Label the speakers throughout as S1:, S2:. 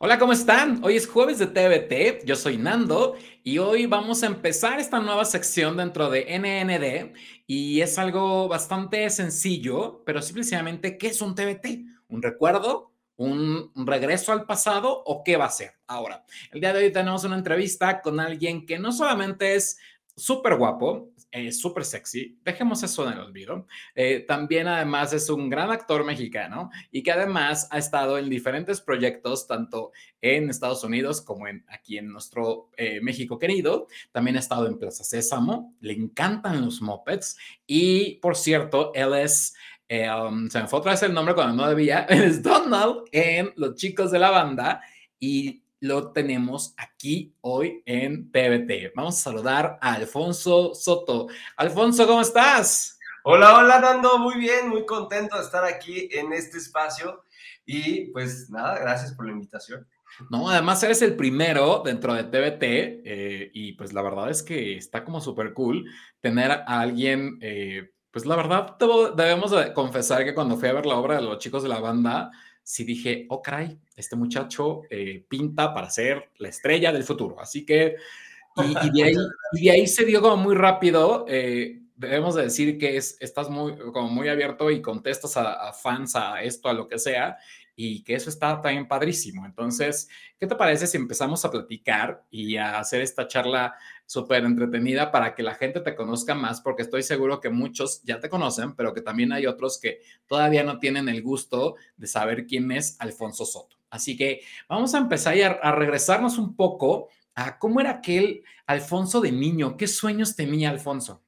S1: Hola, ¿cómo están? Hoy es jueves de TBT, yo soy Nando y hoy vamos a empezar esta nueva sección dentro de NND y es algo bastante sencillo, pero simplemente, ¿qué es un TBT? ¿Un recuerdo? ¿Un regreso al pasado o qué va a ser? Ahora, el día de hoy tenemos una entrevista con alguien que no solamente es súper guapo, es súper sexy, dejemos eso en el olvido. Eh, también además es un gran actor mexicano y que además ha estado en diferentes proyectos, tanto en Estados Unidos como en, aquí en nuestro eh, México querido. También ha estado en Plaza Sésamo, le encantan los mopeds y por cierto, él es... Eh, um, se me fue otra vez el nombre cuando no debía, es Donald en Los Chicos de la Banda y lo tenemos aquí hoy en TVT. Vamos a saludar a Alfonso Soto. Alfonso, ¿cómo estás?
S2: Hola, hola, Nando. Muy bien, muy contento de estar aquí en este espacio. Y pues nada, gracias por la invitación.
S1: No, además eres el primero dentro de TVT eh, y pues la verdad es que está como súper cool tener a alguien, eh, pues la verdad debemos confesar que cuando fui a ver la obra de los chicos de la banda, sí dije, oh caray, este muchacho eh, pinta para ser la estrella del futuro. Así que, y, de, ahí, se dio como muy rápido. Eh, debemos de decir que es, estás muy, como muy abierto y contestas a, a, fans, a esto, a lo que sea, y que eso está también padrísimo. Entonces, ¿qué te parece si empezamos a platicar y a hacer esta charla súper entretenida para que la gente te conozca más, porque estoy seguro que muchos ya te conocen, pero que también hay otros que todavía no tienen el gusto de saber quién es Alfonso Soto. Así que vamos a empezar a, a regresarnos un poco a cómo era aquel Alfonso de niño, qué sueños tenía Alfonso.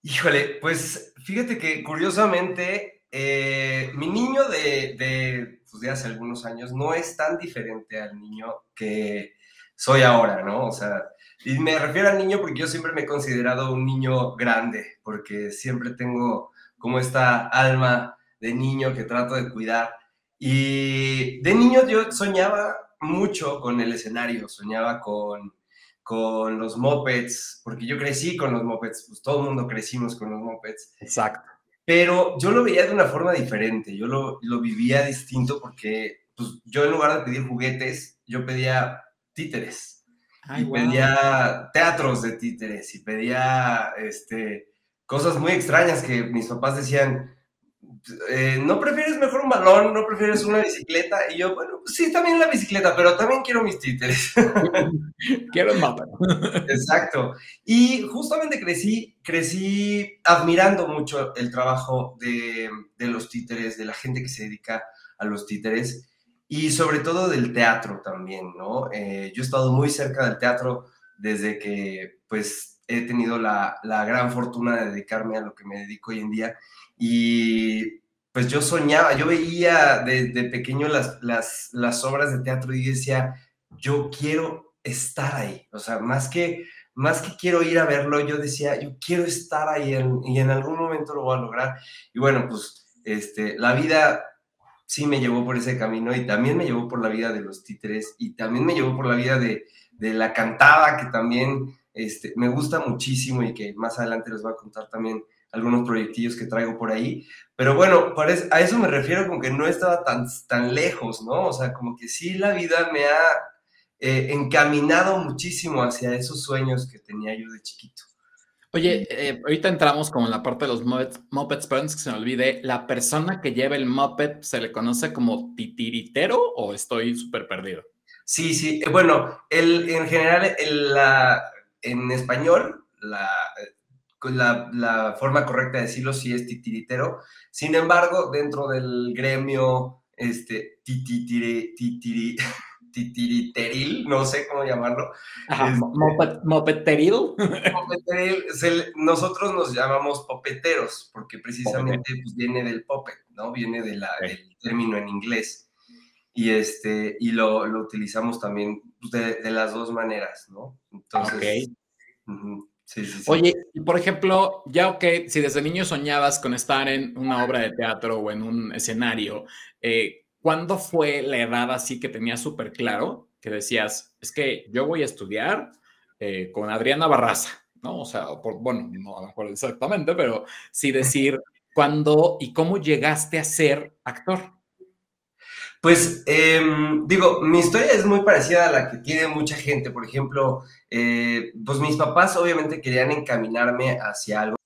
S2: Híjole, pues fíjate que curiosamente eh, mi niño de, pues de hace algunos años no es tan diferente al niño que soy ahora, ¿no? O sea, y me refiero al niño porque yo siempre me he considerado un niño grande, porque siempre tengo como esta alma de niño que trato de cuidar. Y de niño yo soñaba mucho con el escenario, soñaba con, con los mopeds, porque yo crecí con los mopeds, pues todo el mundo crecimos con los mopeds.
S1: Exacto.
S2: Pero yo lo veía de una forma diferente, yo lo, lo vivía distinto porque pues, yo en lugar de pedir juguetes, yo pedía títeres. Y pedía teatros de títeres y pedía este, cosas muy extrañas que mis papás decían, eh, ¿no prefieres mejor un balón? ¿No prefieres una bicicleta? Y yo, bueno, pues sí, también la bicicleta, pero también quiero mis títeres.
S1: quiero el mapa.
S2: Exacto. Y justamente crecí, crecí admirando mucho el trabajo de, de los títeres, de la gente que se dedica a los títeres y sobre todo del teatro también, ¿no? Eh, yo he estado muy cerca del teatro desde que, pues, he tenido la, la, gran fortuna de dedicarme a lo que me dedico hoy en día y pues yo soñaba, yo veía de, de pequeño las, las, las, obras de teatro y decía, yo quiero estar ahí, o sea, más que, más que quiero ir a verlo, yo decía, yo quiero estar ahí y en algún momento lo voy a lograr. Y bueno, pues este, la vida sí me llevó por ese camino y también me llevó por la vida de los títeres y también me llevó por la vida de, de la cantada, que también este, me gusta muchísimo y que más adelante les voy a contar también algunos proyectillos que traigo por ahí. Pero bueno, a eso me refiero con que no estaba tan, tan lejos, ¿no? O sea, como que sí la vida me ha eh, encaminado muchísimo hacia esos sueños que tenía yo de chiquito.
S1: Oye, eh, ahorita entramos como en la parte de los mopeds, pero antes que se me olvide, ¿la persona que lleva el moped se le conoce como titiritero o estoy súper perdido?
S2: Sí, sí, eh, bueno, el, en general, la, en español, la, la, la, forma correcta de decirlo sí es titiritero, sin embargo, dentro del gremio, este, titiri, titiri, titiriteril, no sé cómo llamarlo.
S1: Este, mopeteril.
S2: nosotros nos llamamos popeteros, porque precisamente pues, viene del popet, ¿no? Viene de la, del término en inglés. Y, este, y lo, lo utilizamos también pues, de, de, las dos maneras, ¿no?
S1: Entonces, sí, sí, sí. Oye, por ejemplo, ya ok, si desde niño soñabas con estar en una obra de teatro o en un escenario, eh, ¿cuándo fue la edad así que tenías súper claro que decías, es que yo voy a estudiar eh, con Adriana Barraza, ¿no? O sea, por, bueno, no a lo mejor exactamente, pero sí decir cuándo y cómo llegaste a ser actor.
S2: Pues em, digo, mi historia es muy parecida a la que tiene mucha gente. Por ejemplo, eh, pues mis papás obviamente querían encaminarme hacia algo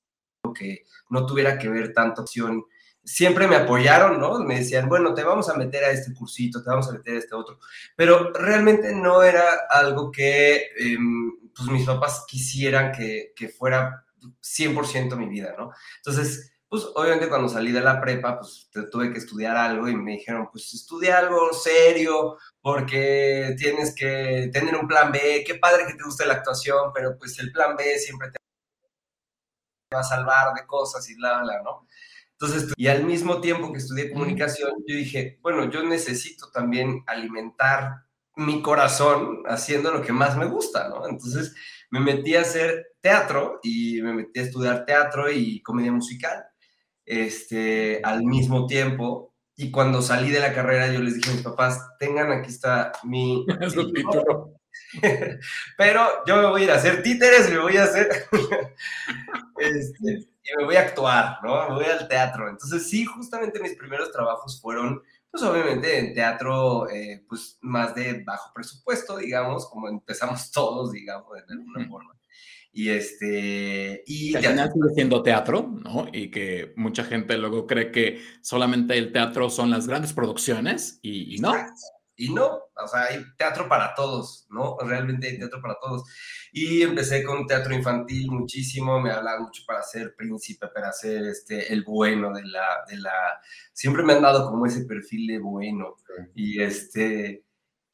S2: que no tuviera que ver tanto opción. Siempre me apoyaron, ¿no? Me decían, bueno, te vamos a meter a este cursito, te vamos a meter a este otro. Pero realmente no era algo que em, pues mis papás quisieran que, que fuera 100% mi vida, ¿no? Entonces, pues obviamente cuando salí de la prepa, pues tuve que estudiar algo y me dijeron, pues estudia algo serio porque tienes que tener un plan B, qué padre que te guste la actuación, pero pues el plan B siempre te va a salvar de cosas y bla, bla, ¿no? Entonces, y al mismo tiempo que estudié comunicación, yo dije, bueno, yo necesito también alimentar mi corazón haciendo lo que más me gusta, ¿no? Entonces me metí a hacer teatro y me metí a estudiar teatro y comedia musical este, al mismo tiempo. Y cuando salí de la carrera, yo les dije a mis papás, tengan, aquí está mi... título. Pero yo me voy a ir a hacer títeres, me voy a hacer... este, y me voy a actuar, ¿no? Me voy al teatro. Entonces, sí, justamente mis primeros trabajos fueron, pues obviamente en teatro, eh, pues más de bajo presupuesto, digamos, como empezamos todos, digamos, de alguna forma. Y este. Y
S1: al final sigue siendo teatro, ¿no? Y que mucha gente luego cree que solamente el teatro son las grandes producciones y, no.
S2: Y no, o sea, hay teatro para todos, ¿no? Realmente hay teatro para todos. Y empecé con teatro infantil muchísimo, me hablaban mucho para ser príncipe, para ser este, el bueno de la, de la... Siempre me han dado como ese perfil de bueno. Y este...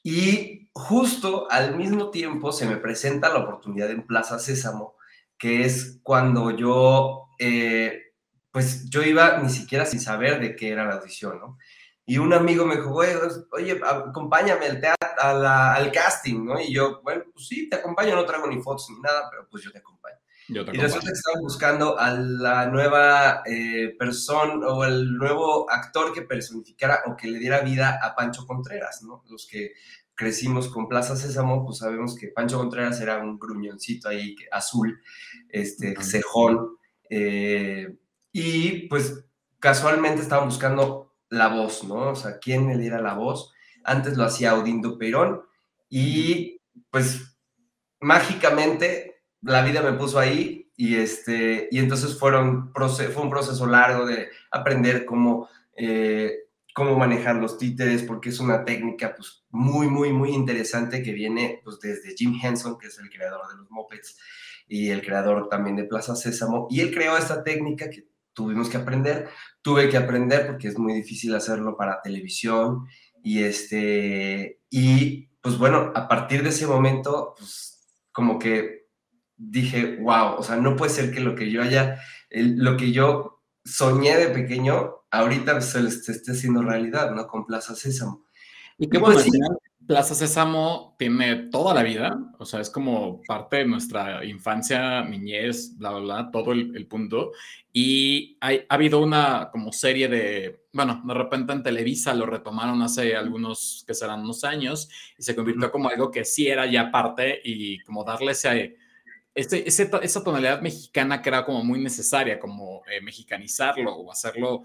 S2: Y justo al mismo tiempo se me presenta la oportunidad en Plaza Sésamo, que es cuando yo, eh, pues yo iba ni siquiera sin saber de qué era la audición, ¿no? Y un amigo me dijo, oye, acompáñame al, teatro, al casting, ¿no? Y yo, bueno, pues sí, te acompaño, no traigo ni fotos ni nada, pero pues yo te acompaño. Y resulta que estaban buscando a la nueva eh, persona o el nuevo actor que personificara o que le diera vida a Pancho Contreras, ¿no? Los que crecimos con Plaza Sésamo, pues sabemos que Pancho Contreras era un gruñoncito ahí azul, este, cejón, eh, y pues casualmente estaban buscando la voz, ¿no? O sea, ¿quién le diera la voz? Antes lo hacía Odindo Perón, y pues mágicamente la vida me puso ahí, y, este, y entonces fueron, fue un proceso largo de aprender cómo... Eh, cómo manejar los títeres, porque es una técnica pues, muy, muy, muy interesante que viene pues, desde Jim Henson, que es el creador de los Muppets y el creador también de Plaza Sésamo. Y él creó esta técnica que tuvimos que aprender. Tuve que aprender porque es muy difícil hacerlo para televisión. Y, este, y pues bueno, a partir de ese momento, pues como que dije, wow, o sea, no puede ser que lo que yo haya, lo que yo soñé de pequeño ahorita se les esté haciendo realidad, ¿no? Con Plaza Sésamo.
S1: Y que pues, bueno, Plaza Sésamo tiene toda la vida, o sea, es como parte de nuestra infancia, niñez, bla, bla, bla, todo el, punto. Y ha habido una como serie de, bueno, de repente en Televisa lo retomaron hace algunos, que serán unos años, y se convirtió como algo que sí era ya parte y como darle ese... Esa tonalidad mexicana que era como muy necesaria, como eh, mexicanizarlo o hacerlo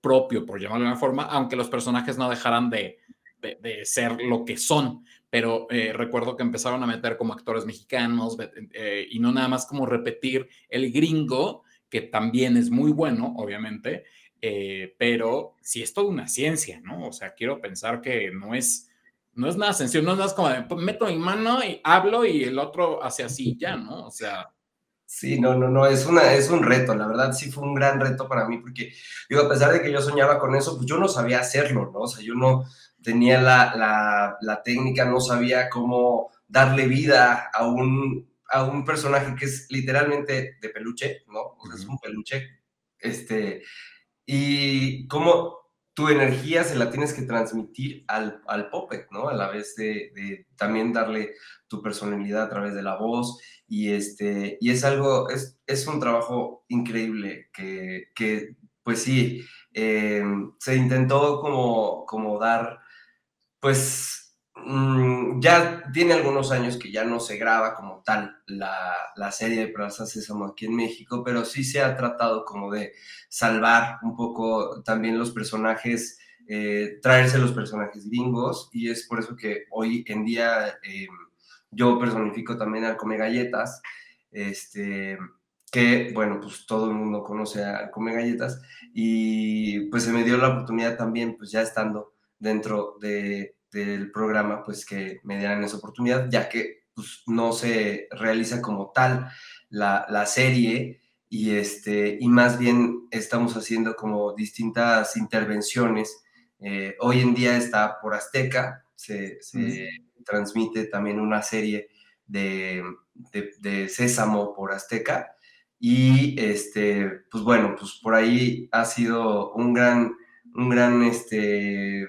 S1: propio, por llamarlo de una forma, aunque los personajes no dejaran de, de, ser lo que son. Pero eh, recuerdo que empezaron a meter como actores mexicanos eh, y no nada más como repetir el gringo, que también es muy bueno, obviamente, pero sí es toda una ciencia, ¿no? O sea, quiero pensar que no es, no es nada sencillo, no es nada como de, meto mi mano y hablo y el otro hace así ya, ¿no? O sea,
S2: Sí, no, no, no, es, una, es un reto, la verdad sí fue un gran reto para mí, porque digo, a pesar de que yo soñaba con eso, pues yo no sabía hacerlo, ¿no? O sea, yo no tenía la, técnica, no sabía cómo darle vida a un, a un personaje que es literalmente de peluche, ¿no? O sea, es un peluche, este, y cómo tu energía se la tienes que transmitir al, al ¿no? A la vez de, de también darle tu personalidad a través de la voz y, este, y es algo, es, es un trabajo increíble que, que pues sí, eh, se intentó como, como dar, pues mm, ya tiene algunos años que ya no se graba como tal la, la serie de Plaza Sésamo aquí en México, pero sí se ha tratado como de salvar un poco también los personajes eh, traerse los personajes gringos y es por eso que hoy en día eh, yo personifico también al Come Galletas, este, que bueno, pues todo el mundo conoce al Come Galletas y pues se me dio la oportunidad también, pues ya estando dentro de, del programa, pues que me dieran esa oportunidad, ya que pues, no se realiza como tal la, la serie y, este, y más bien estamos haciendo como distintas intervenciones eh, hoy en día está por Azteca, se, transmite también una serie de, de, Sésamo por Azteca. Y este, pues bueno, pues por ahí ha sido un gran, un gran, este,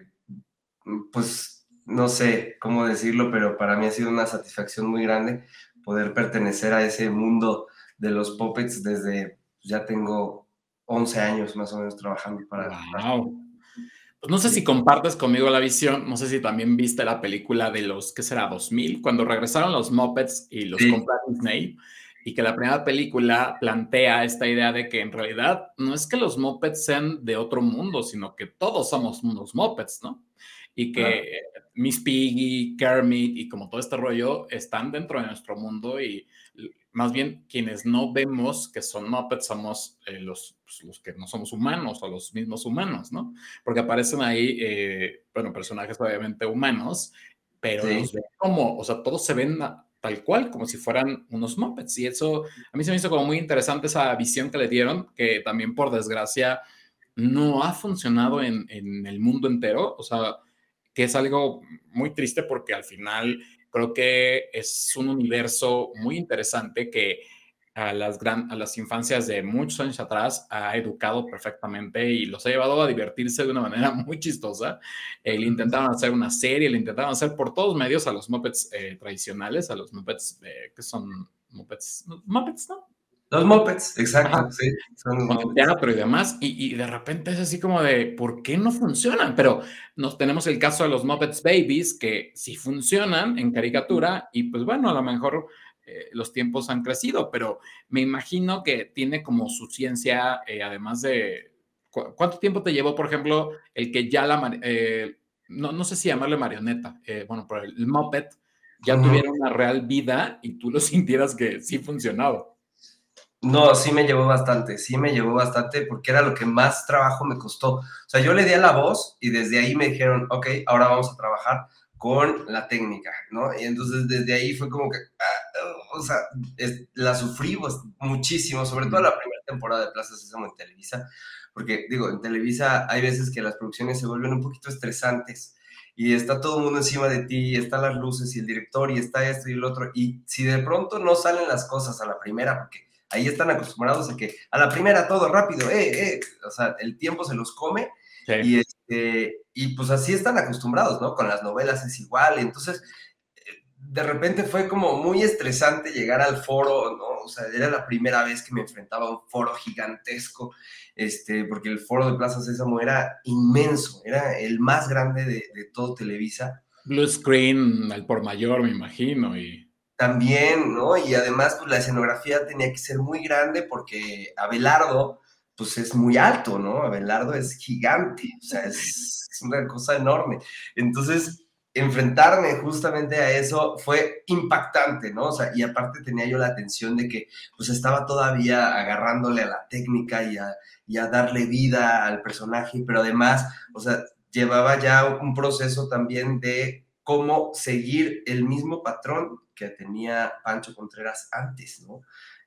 S2: pues no sé cómo decirlo, pero para mí ha sido una satisfacción muy grande poder pertenecer a ese mundo de los puppets desde, ya tengo 11 años más o menos trabajando para...
S1: Wow. Pues no sé si compartes conmigo la visión, no sé si también viste la película de los, ¿qué será? 2000, cuando regresaron los Muppets y los sí. Disney, y que la primera película plantea esta idea de que en realidad no es que los Muppets sean de otro mundo, sino que todos somos unos Muppets, ¿no? Y que Miss Piggy, Kermit y como todo este rollo están dentro de nuestro mundo y más bien quienes no vemos que son Muppets somos eh, los, pues, los que no somos humanos o los mismos humanos, ¿no? Porque aparecen ahí, eh, bueno, personajes obviamente humanos, pero los ven como, o sea, todos se ven tal cual, como si fueran unos Muppets. Y eso a mí se me hizo como muy interesante esa visión que le dieron, que también por desgracia no ha funcionado en, en el mundo entero, o sea, que es algo muy triste porque al final Creo que es un universo muy interesante que a las, a las infancias de muchos años atrás ha educado perfectamente y los ha llevado a divertirse de una manera muy chistosa. Eh, le intentaron hacer una serie, le intentaron hacer por todos medios a los Muppets eh, tradicionales, a los Muppets eh, que son Muppets, Muppets, ¿no?
S2: Los Muppets, exacto, sí.
S1: Son con el teatro y demás, y, y, de repente es así como de, ¿por qué no funcionan? Pero nos tenemos el caso de los Muppets Babies, que sí funcionan en caricatura, y pues bueno, a lo mejor eh, los tiempos han crecido, pero me imagino que tiene como su ciencia, eh, además de, ¿cu ¿cuánto tiempo te llevó, por ejemplo, el que ya la, eh, no, no, sé si llamarle marioneta, eh, bueno, pero el Muppet ya uh -huh. tuviera una real vida y tú lo sintieras que sí funcionaba?
S2: No, sí me llevó bastante, sí me llevó bastante porque era lo que más trabajo me costó. O sea, yo le di a la voz y desde ahí me dijeron, ok, ahora vamos a trabajar con la técnica, ¿no? Y entonces desde ahí fue como que, ah, o sea, es, la sufrí muchísimo, sobre todo la primera temporada de Plaza Sésamo en Televisa, porque digo, en Televisa hay veces que las producciones se vuelven un poquito estresantes y está todo el mundo encima de ti, y están las luces y el director y está esto y el otro, y si de pronto no salen las cosas a la primera, porque ahí están acostumbrados a que a la primera todo rápido, eh, eh, o sea, el tiempo se los come sí. y, este, y pues así están acostumbrados, ¿no? Con las novelas es igual, entonces de repente fue como muy estresante llegar al foro, ¿no? O sea, era la primera vez que me enfrentaba a un foro gigantesco, este, porque el foro de Plaza Sésamo era inmenso, era el más grande de, de todo Televisa.
S1: Blue screen al por mayor, me imagino, y
S2: también, ¿no? Y además, pues la escenografía tenía que ser muy grande porque Abelardo, pues es muy alto, ¿no? Abelardo es gigante, o sea, es, es una cosa enorme. Entonces, enfrentarme justamente a eso fue impactante, ¿no? O sea, y aparte tenía yo la atención de que pues estaba todavía agarrándole a la técnica y a, y a darle vida al personaje, pero además, o sea, llevaba ya un proceso también de cómo seguir el mismo patrón que tenía Pancho Contreras antes, ¿no?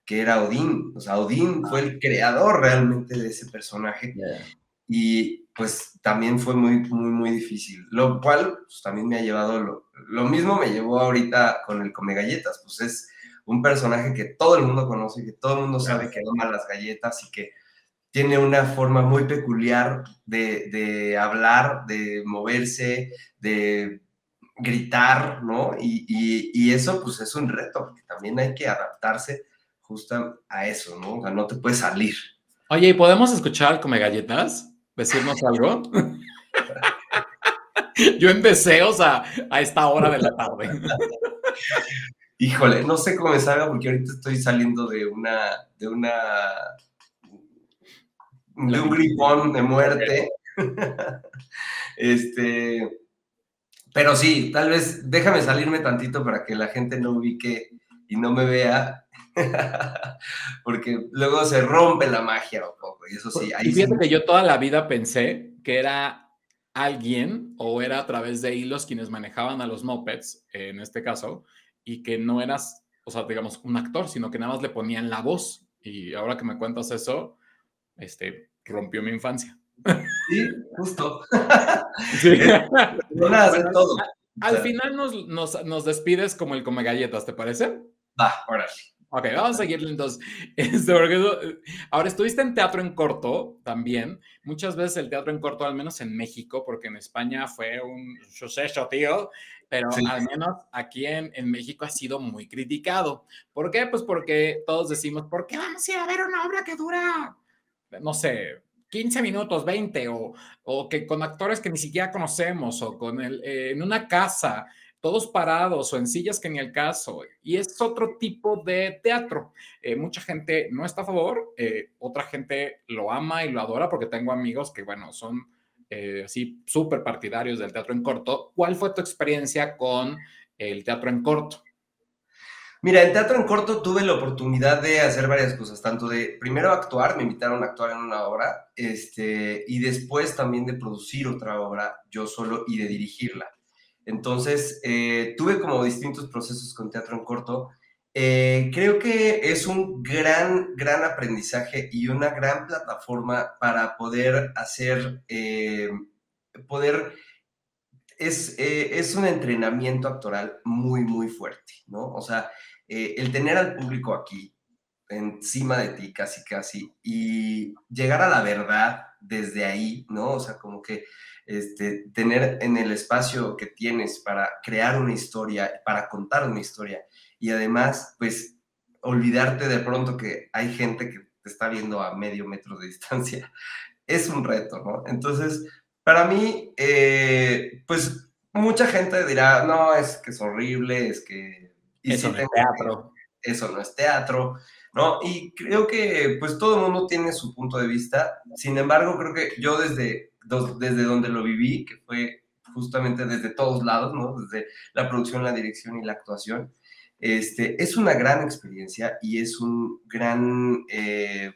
S2: Que era Odín. O sea, Odín fue el creador realmente de ese personaje. Yeah. Y pues también fue muy, muy, muy difícil. Lo cual pues, también me ha llevado, lo, lo mismo me llevó ahorita con el Come Galletas. Pues es un personaje que todo el mundo conoce, que todo el mundo sabe que ama las galletas y que tiene una forma muy peculiar de, de hablar, de moverse, de gritar, ¿no? Y, y, y, eso pues es un reto, porque también hay que adaptarse justo a eso, ¿no? O sea, no te puedes salir.
S1: Oye, ¿y podemos escuchar Come Galletas? ¿Decirnos algo? Yo en deseos a, a esta hora de la tarde.
S2: Híjole, no sé cómo me salga porque ahorita estoy saliendo de una, de una, de un gripón de muerte. Este, pero sí, tal vez déjame salirme tantito para que la gente no ubique y no me vea, porque luego se rompe la magia un poco, y eso sí.
S1: Ahí y fíjate que yo toda la vida pensé que era alguien o era a través de hilos quienes manejaban a los mopeds, en este caso, y que no eras, o sea, digamos, un actor, sino que nada más le ponían la voz. Y ahora que me cuentas eso, este, rompió mi infancia.
S2: Sí, justo. Sí.
S1: todo. Al final nos, nos, nos, despides como el come galletas, ¿te parece?
S2: Va, órale.
S1: Ok, vamos a seguirle entonces. Este, ahora, estuviste en teatro en corto también. Muchas veces el teatro en corto, al menos en México, porque en España fue un suceso, tío, pero al menos aquí en, en, México ha sido muy criticado. ¿Por qué? Pues porque todos decimos, ¿por qué vamos a ir a ver una obra que dura, no sé, 15 minutos, 20, o, o que con actores que ni siquiera conocemos, o con el, eh, en una casa, todos parados o en sillas que ni el caso. Y es otro tipo de teatro. Eh, mucha gente no está a favor, eh, otra gente lo ama y lo adora porque tengo amigos que, bueno, son así súper partidarios del teatro en corto. ¿Cuál fue tu experiencia con el teatro en corto?
S2: Mira, en teatro en corto tuve la oportunidad de hacer varias cosas, tanto de primero actuar, me invitaron a actuar en una obra, este, y después también de producir otra obra yo solo y de dirigirla. Entonces, eh, tuve como distintos procesos con teatro en corto. Eh, creo que es un gran, gran aprendizaje y una gran plataforma para poder hacer, eh, poder, es, es un entrenamiento actoral muy, muy fuerte, ¿no? O sea, eh, el tener al público aquí, encima de ti, casi, casi, y llegar a la verdad desde ahí, ¿no? O sea, como que este, tener en el espacio que tienes para crear una historia, para contar una historia, y además, pues, olvidarte de pronto que hay gente que te está viendo a medio metro de distancia, es un reto, ¿no? Entonces, para mí, eh, pues, mucha gente dirá, no, es que es horrible, es que
S1: eso no es teatro.
S2: Eso no es teatro, ¿no? Y creo que pues todo el mundo tiene su punto de vista. Sin embargo, creo que yo desde, desde donde lo viví, que fue justamente desde todos lados, ¿no? Desde la producción, la dirección y la actuación, este, es una gran experiencia y es un gran, eh,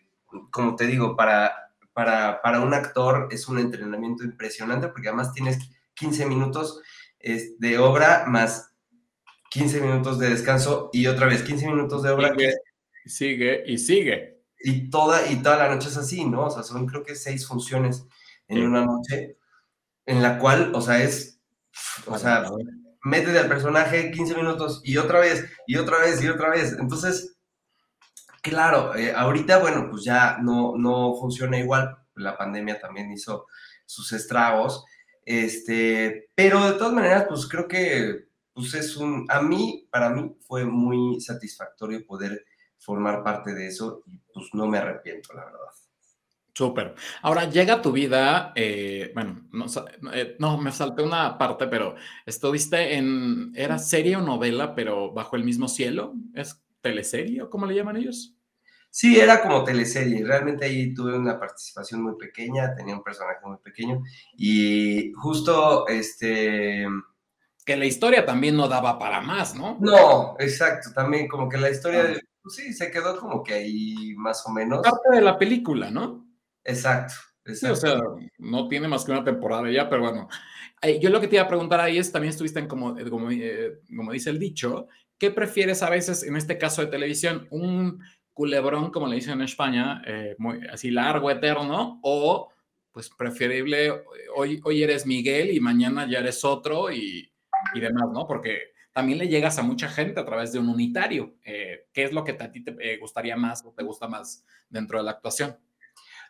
S2: como te digo, para, para, para, un actor es un entrenamiento impresionante porque además tienes 15 minutos de obra más 15 minutos de descanso y otra vez 15 minutos de obra.
S1: Sigue, sigue y sigue.
S2: Y toda, y toda la noche es así, ¿no? O sea, son creo que seis funciones en una noche, en la cual, o sea, es, o sea, métete al personaje 15 minutos y otra vez, y otra vez, y otra vez. Entonces, claro, eh, ahorita, bueno, pues ya no, no funciona igual. La pandemia también hizo sus estragos. Este, pero de todas maneras, pues creo que pues es un, a mí, para mí fue muy satisfactorio poder formar parte de eso y pues no me arrepiento, la verdad.
S1: Súper. Ahora llega tu vida, eh, bueno, eh, no, me salté una parte, pero estuviste en, ¿era serie o novela, pero bajo el mismo cielo? ¿Es teleserie o cómo le llaman ellos?
S2: Sí, era como teleserie. Realmente ahí tuve una participación muy pequeña, tenía un personaje muy pequeño y justo este
S1: que la historia también no daba para más, ¿no?
S2: No, exacto, también como que la historia, pues sí, se quedó como que ahí más o menos.
S1: Parte de la película, ¿no?
S2: Exacto, exacto.
S1: Sí, o sea, no tiene más que una temporada ya, pero bueno. Yo lo que te iba a preguntar ahí es, también estuviste en, como, eh, como, eh, como dice el dicho, ¿qué prefieres a veces, en este caso de televisión, un culebrón, como le dicen en España, eh, muy, así largo, eterno, o pues preferible, hoy, hoy eres Miguel y mañana ya eres otro y y demás, ¿no? Porque también le llegas a mucha gente a través de un unitario. Eh, ¿Qué es lo que a ti te eh, gustaría más o te gusta más dentro de la actuación?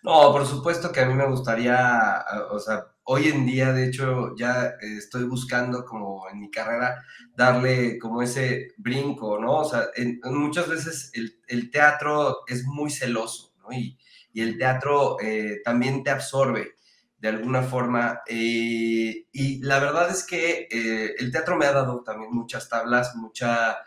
S2: No, por supuesto que a mí me gustaría, o sea, hoy en día, de hecho, ya estoy buscando como en mi carrera darle como ese brinco, ¿no? O sea, muchas veces el, teatro es muy celoso, ¿no? Y, y el teatro eh, también te absorbe de alguna forma. Eh, y la verdad es que eh, el teatro me ha dado también muchas tablas, mucha,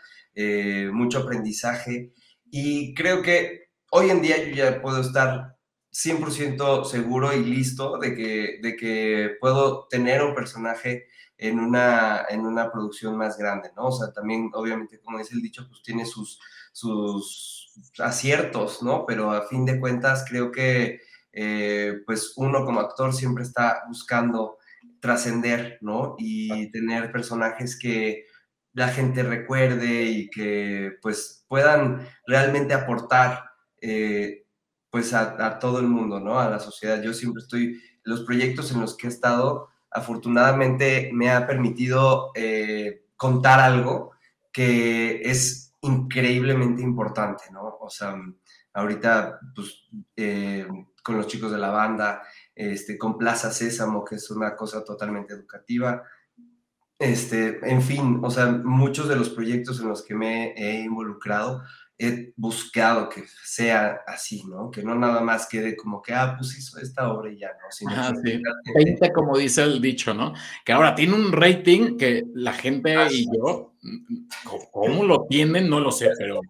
S2: mucho aprendizaje. Y creo que hoy en día yo ya puedo estar 100% seguro y listo de que, de que puedo tener un personaje en una, en una producción más grande, ¿no? O sea, también, obviamente, como dice el dicho, pues tiene sus, sus aciertos, ¿no? Pero a fin de cuentas, creo que, eh, pues, uno como actor siempre está buscando trascender, ¿no? Y tener personajes que la gente recuerde y que, pues, puedan realmente aportar, eh, pues, a, todo el mundo, ¿no? A la sociedad. Yo siempre estoy, los proyectos en los que he estado, afortunadamente me ha permitido eh, contar algo que es increíblemente importante, ¿no? O sea, ahorita, pues, eh, con los chicos de la banda, este, con Plaza Sésamo, que es una cosa totalmente educativa. Este, en fin, o sea, muchos de los proyectos en los que me he involucrado he buscado que sea así, ¿no? Que no nada más quede como que, ah, pues hizo esta obra y ya, ¿no?
S1: Sino sí. 20, como dice el dicho, ¿no? Que ahora tiene un rating que la gente y yo, ¿cómo lo tienen? No lo sé, pero,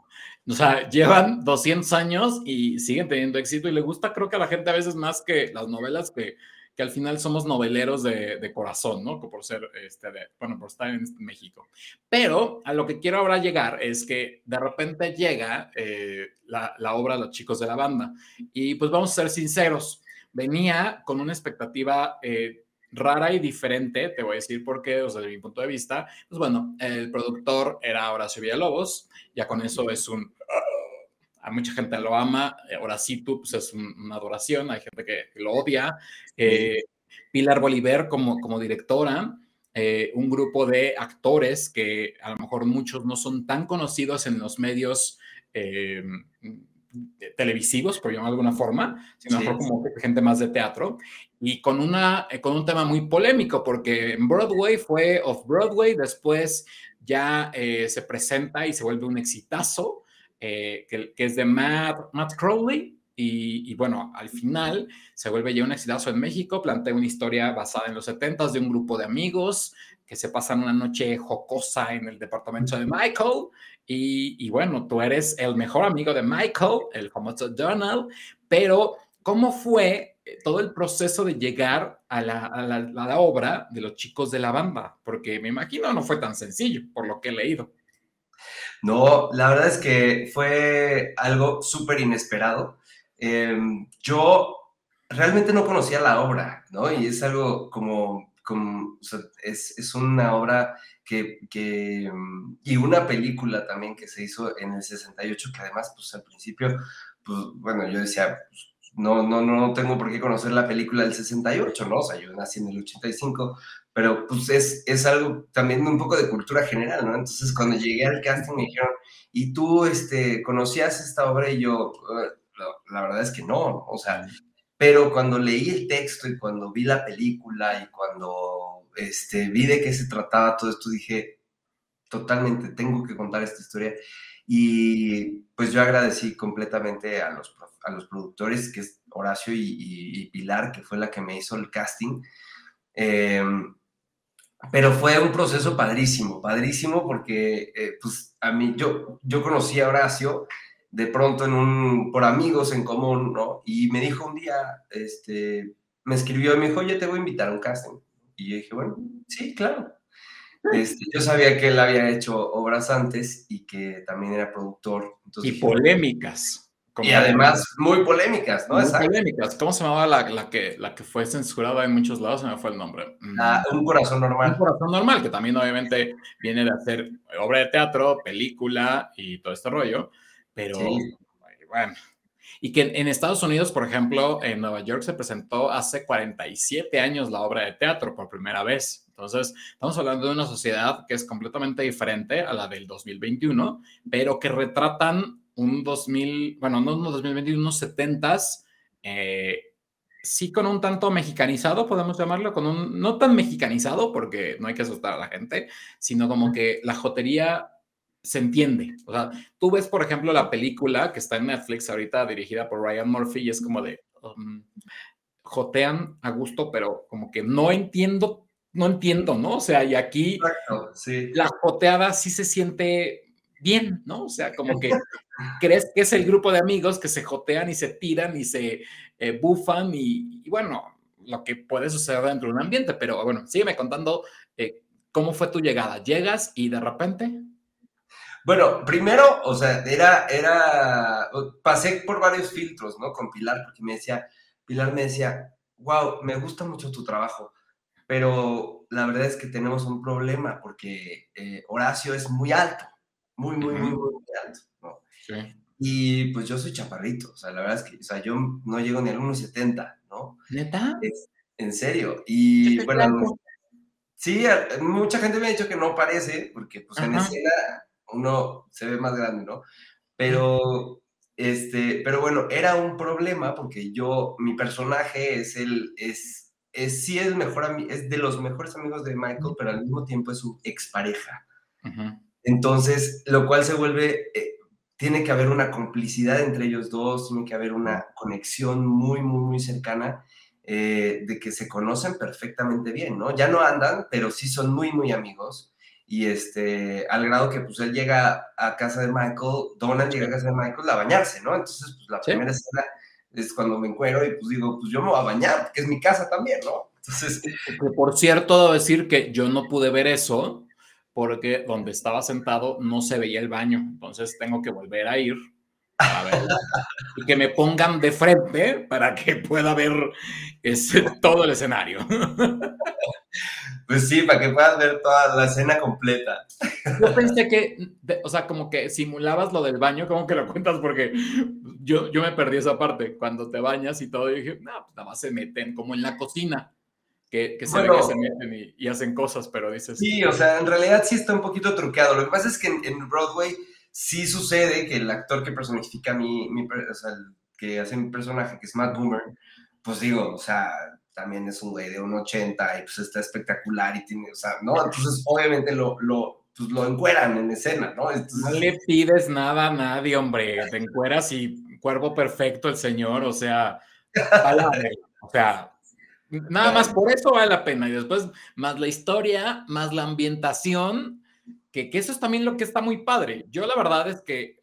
S1: o sea, llevan 200 años y siguen teniendo éxito y le gusta, creo que a la gente a veces más que las novelas que que al final somos noveleros de, corazón, ¿no? Por ser, este, bueno, por estar en México. Pero a lo que quiero ahora llegar es que de repente llega eh, la, la, obra Los chicos de la banda. Y pues vamos a ser sinceros, venía con una expectativa eh, rara y diferente, te voy a decir por qué, o sea, desde mi punto de vista. Pues bueno, el productor era Horacio Villalobos, ya con eso es un a mucha gente lo ama, ahora sí tú, pues es una adoración, hay gente que, lo odia. Eh, Pilar Bolívar como, como directora, eh, un grupo de actores que a lo mejor muchos no son tan conocidos en los medios eh, televisivos, por llamarlo de alguna forma, sino mejor como gente más de teatro, y con, una, con un tema muy polémico, porque en Broadway fue off-Broadway, después ya se presenta y se vuelve un exitazo, eh, que, es de Matt, Matt Crowley. Y, bueno, al final se vuelve ya un exitazo en México. Plantea una historia basada en los 70 de un grupo de amigos que se pasan una noche jocosa en el departamento de Michael. Y, bueno, tú eres el mejor amigo de Michael, el famoso Donald. Pero, ¿cómo fue todo el proceso de llegar a la obra de los chicos de la banda? Porque me imagino no fue tan sencillo, por lo que he leído.
S2: No, la verdad es que fue algo súper inesperado. Em, yo realmente no conocía la obra, ¿no? Y es algo como, como es, una obra que, em, y una película también que se hizo en el 68, que además, pues al principio, pues bueno, yo decía, pues, no, no, no tengo por qué conocer la película del 68, ¿no? O sea, yo nací en el 85, pero pues es, es algo también un poco de cultura general, ¿no? Entonces cuando llegué al casting me dijeron, ¿y tú este, conocías esta obra? Y yo, la, verdad es que no, o sea, pero cuando leí el texto y cuando vi la película y cuando este, vi de qué se trataba todo esto, dije, totalmente, tengo que contar esta historia. Y pues yo agradecí completamente a los, a los productores, que es Horacio y, Pilar, que fue la que me hizo el casting. Em, pero fue un proceso padrísimo, padrísimo porque eh, pues a mí, yo, yo conocí a Horacio de pronto en un, por amigos en común, ¿no? Y me dijo un día, este, me escribió y me dijo, oye, te voy a invitar a un casting. Y yo dije, bueno, sí, claro. Este, yo sabía que él había hecho obras antes y que también era productor.
S1: y polémicas.
S2: Y además muy polémicas, ¿no?
S1: Muy polémicas. ¿Cómo se llamaba la, la, que, la que fue censurada en muchos lados? Se me fue el nombre.
S2: Mm. Ah, un corazón normal.
S1: Un corazón normal, que también obviamente viene de hacer obra de teatro, película y todo este rollo. Pero bueno. Y que en Estados Unidos, por ejemplo, en Nueva York se presentó hace 47 años la obra de teatro por primera vez. Entonces, estamos hablando de una sociedad que es completamente diferente a la del 2021, pero que retratan un 2000, bueno, no unos 2021, unos 70s, eh, sí con un tanto mexicanizado, podemos llamarlo, con un, no tan mexicanizado, porque no hay que asustar a la gente, sino como que la jotería se entiende. O sea, tú ves, por ejemplo, la película que está en Netflix ahorita, dirigida por Ryan Murphy, y es como de, um, jotean a gusto, pero como que no entiendo, no entiendo, ¿no? O sea, y aquí la joteada sí se siente bien, ¿no? O sea, como que crees que es el grupo de amigos que se jotean y se tiran y se eh, bufan y, bueno, lo que puede suceder dentro de un ambiente, pero bueno, sígueme contando eh, cómo fue tu llegada. ¿Llegas y de repente?
S2: Bueno, primero, o sea, era, era, pasé por varios filtros, ¿no? Con Pilar, porque me decía, Pilar me decía, wow, me gusta mucho tu trabajo, pero la verdad es que tenemos un problema porque eh, Horacio es muy alto, muy, muy, muy, muy, alto, ¿no? Sí. Y pues yo soy chaparrito, o sea, la verdad es que, o sea, yo no llego ni al 1,70, ¿no?
S1: ¿Neta?
S2: en serio. Y bueno, sí, mucha gente me ha dicho que no parece, porque pues en escena uno se ve más grande, ¿no? Pero, este, pero bueno, era un problema porque yo, mi personaje es el, es, es sí es mejor, es de los mejores amigos de Michael, pero al mismo tiempo es su expareja. Entonces, lo cual se vuelve, eh, tiene que haber una complicidad entre ellos dos, tiene que haber una conexión muy, muy, muy cercana. Eh, de que se conocen perfectamente bien, ¿no? Ya no andan, pero sí son muy, muy amigos y este, al grado que pues él llega a casa de Michael, Donald llega a casa de Michael a bañarse, ¿no? Entonces, pues la primera escena es cuando me encuero y pues digo, pues yo me voy a bañar, porque es mi casa también, ¿no? Entonces...
S1: Por cierto, debo decir que yo no pude ver eso porque donde estaba sentado no se veía el baño, entonces tengo que volver a ir a ver, y que me pongan de frente para que pueda ver ese, todo el escenario.
S2: Pues sí, para que puedas ver toda la escena completa.
S1: Yo pensé que, o sea, como que simulabas lo del baño, como que lo cuentas? Porque yo, yo me perdí esa parte, cuando te bañas y todo, y dije, no, pues nada más se meten como en la cocina, que, que se ve que se meten y, hacen cosas, pero dices...
S2: Sí, o sea, en realidad sí está un poquito truqueado. Lo que pasa es que en, Broadway sí sucede que el actor que personifica mi, mi o sea, el que hace mi personaje, que es Matt Boomer, pues digo, o sea, también es un güey de un 80 y pues está espectacular y tiene, o sea, ¿no? Entonces, obviamente lo, lo, pues, lo encueran en escena, ¿no?
S1: no le pides nada a nadie, hombre, te encueras y cuerpo perfecto el señor, o sea, o sea, nada más por eso vale la pena y después más la historia, más la ambientación, que, que eso es también lo que está muy padre. Yo la verdad es que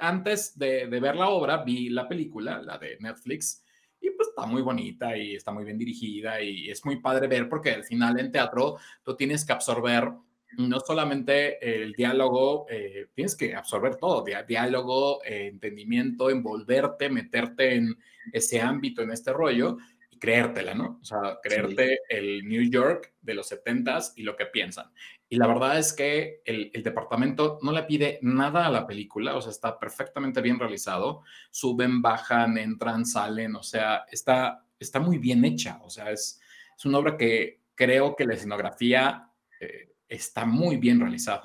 S1: antes de, ver la obra vi la película, la de Netflix, y pues está muy bonita y está muy bien dirigida y es muy padre ver porque al final en teatro tú tienes que absorber no solamente el diálogo, eh, tienes que absorber todo, diálogo, eh, entendimiento, envolverte, meterte en ese ámbito, en este rollo creértela, ¿no? O sea, creerte el New York de los 70s y lo que piensan. Y la verdad es que el, departamento no le pide nada a la película, o sea, está perfectamente bien realizado. Suben, bajan, entran, salen, o sea, está, está muy bien hecha. O sea, es, es una obra que creo que la escenografía eh, está muy bien realizada.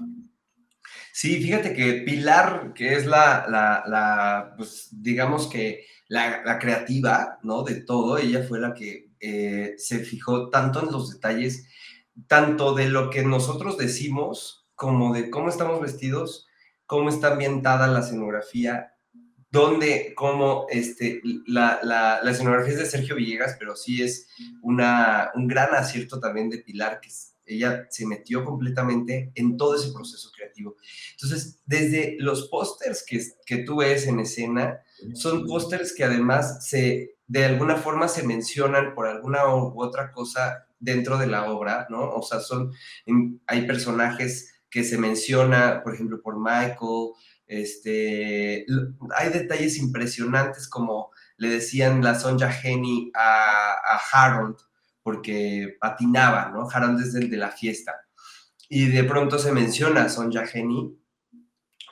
S2: Sí, fíjate que Pilar, que es la, la, pues, digamos que la, creativa, ¿no? De todo, ella fue la que eh, se fijó tanto en los detalles tanto de lo que nosotros decimos como de cómo estamos vestidos, cómo está ambientada la escenografía, dónde, cómo, este, la, la, la, escenografía es de Sergio Villegas, pero sí es una, un gran acierto también de Pilar, que ella se metió completamente en todo ese proceso creativo. Entonces, desde los pósters que, que tú ves en escena, son pósters que además se, de alguna forma se mencionan por alguna u otra cosa dentro de la obra, ¿no? O sea, son, hay personajes que se menciona, por ejemplo, por Michael, este, hay detalles impresionantes como le decían la Sonja Henny a, a Harold, porque patinaba, ¿no? Harold es el de la fiesta. Y de pronto se menciona a Sonja Henny,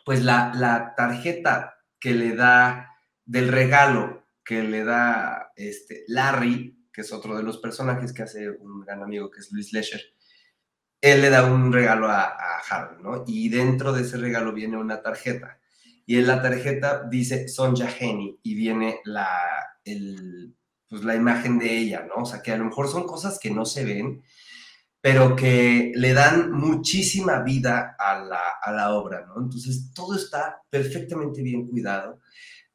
S2: pues la, la tarjeta que le da del regalo que le da este, Larry que es otro de los personajes que hace un gran amigo que es Luis Lesher, él le da un regalo a, a Harold, ¿no? Y dentro de ese regalo viene una tarjeta. Y en la tarjeta dice Sonja Henny y viene la, pues la imagen de ella, ¿no? O sea, que a lo mejor son cosas que no se ven, pero que le dan muchísima vida a la, a la obra, ¿no? Entonces, todo está perfectamente bien cuidado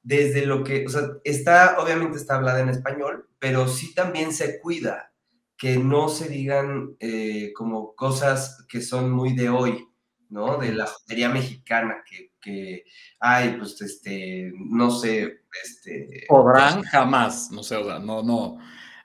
S2: desde lo que, o sea, está, obviamente está hablada en español, pero sí también se cuida que no se digan eh, como cosas que son muy de hoy, ¿no? De la jotería mexicana que, que ay, pues, este, no sé, este...
S1: Podrán jamás, no sé, o sea, no, no,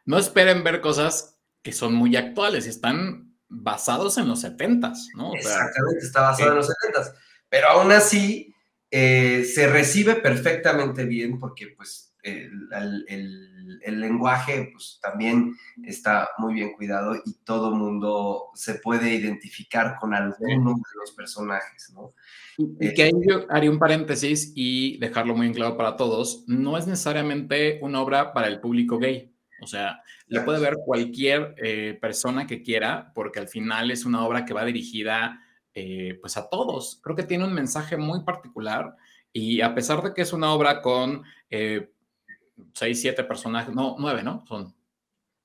S1: no esperen ver cosas que son muy actuales y están basados en los setentas, ¿no?
S2: Exactamente, está basado en los setentas, pero aún así eh, se recibe perfectamente bien porque, pues, el, el, lenguaje pues, también está muy bien cuidado y todo mundo se puede identificar con alguno de los personajes, ¿no?
S1: Y que ahí yo haría un paréntesis y dejarlo muy en claro para todos, no es necesariamente una obra para el público gay, o sea, le puede ver cualquier eh, persona que quiera, porque al final es una obra que va dirigida eh, pues a todos. Creo que tiene un mensaje muy particular y a pesar de que es una obra con eh, seis, siete personajes, no, nueve, ¿no? Son.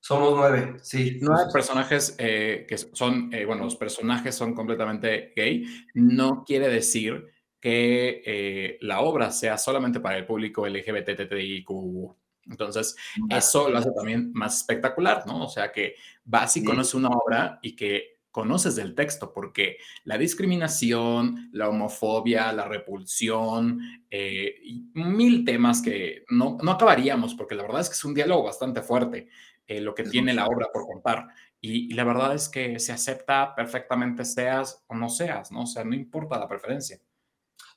S2: Somos nueve, sí.
S1: Nueve personajes eh, que son, eh, bueno, los personajes son completamente gay. No quiere decir que eh, la obra sea solamente para el público LGBTTIQ. Entonces, eso lo hace también más espectacular, ¿no? O sea, que vas y conoces una obra y que conoces del texto, porque la discriminación, la homofobia, la repulsión, eh, y mil temas que no, no, acabaríamos, porque la verdad es que es un diálogo bastante fuerte eh, lo que tiene la obra por contar. Y, la verdad es que se acepta perfectamente seas o no seas, ¿no? O sea, no importa la preferencia.